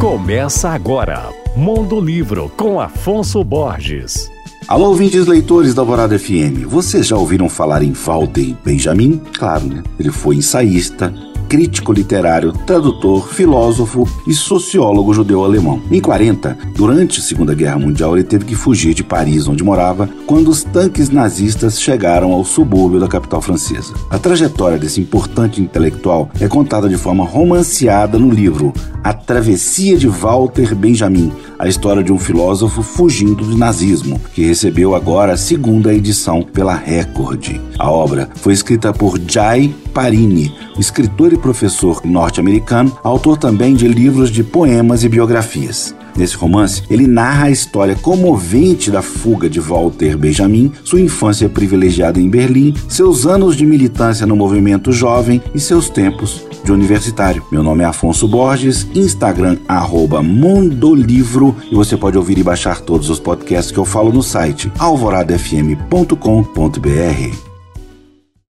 Começa agora, Mundo Livro com Afonso Borges. Alô, ouvintes leitores da Alvorada FM. Vocês já ouviram falar em Walter Benjamin? Claro, né? Ele foi ensaísta, crítico literário, tradutor, filósofo e sociólogo judeu-alemão. Em 40, durante a Segunda Guerra Mundial, ele teve que fugir de Paris, onde morava, quando os tanques nazistas chegaram ao subúrbio da capital francesa. A trajetória desse importante intelectual é contada de forma romanceada no livro A Travessia de Walter Benjamin, a história de um filósofo fugindo do nazismo, que recebeu agora a segunda edição pela Record. A obra foi escrita por Jai Parini, escritor e professor norte-americano, autor também de livros de poemas e biografias. Nesse romance, ele narra a história comovente da fuga de Walter Benjamin, sua infância privilegiada em Berlim, seus anos de militância no movimento jovem e seus tempos universitário. Meu nome é Afonso Borges, Instagram arroba Mondolivro e você pode ouvir e baixar todos os podcasts que eu falo no site alvoradafm.com.br.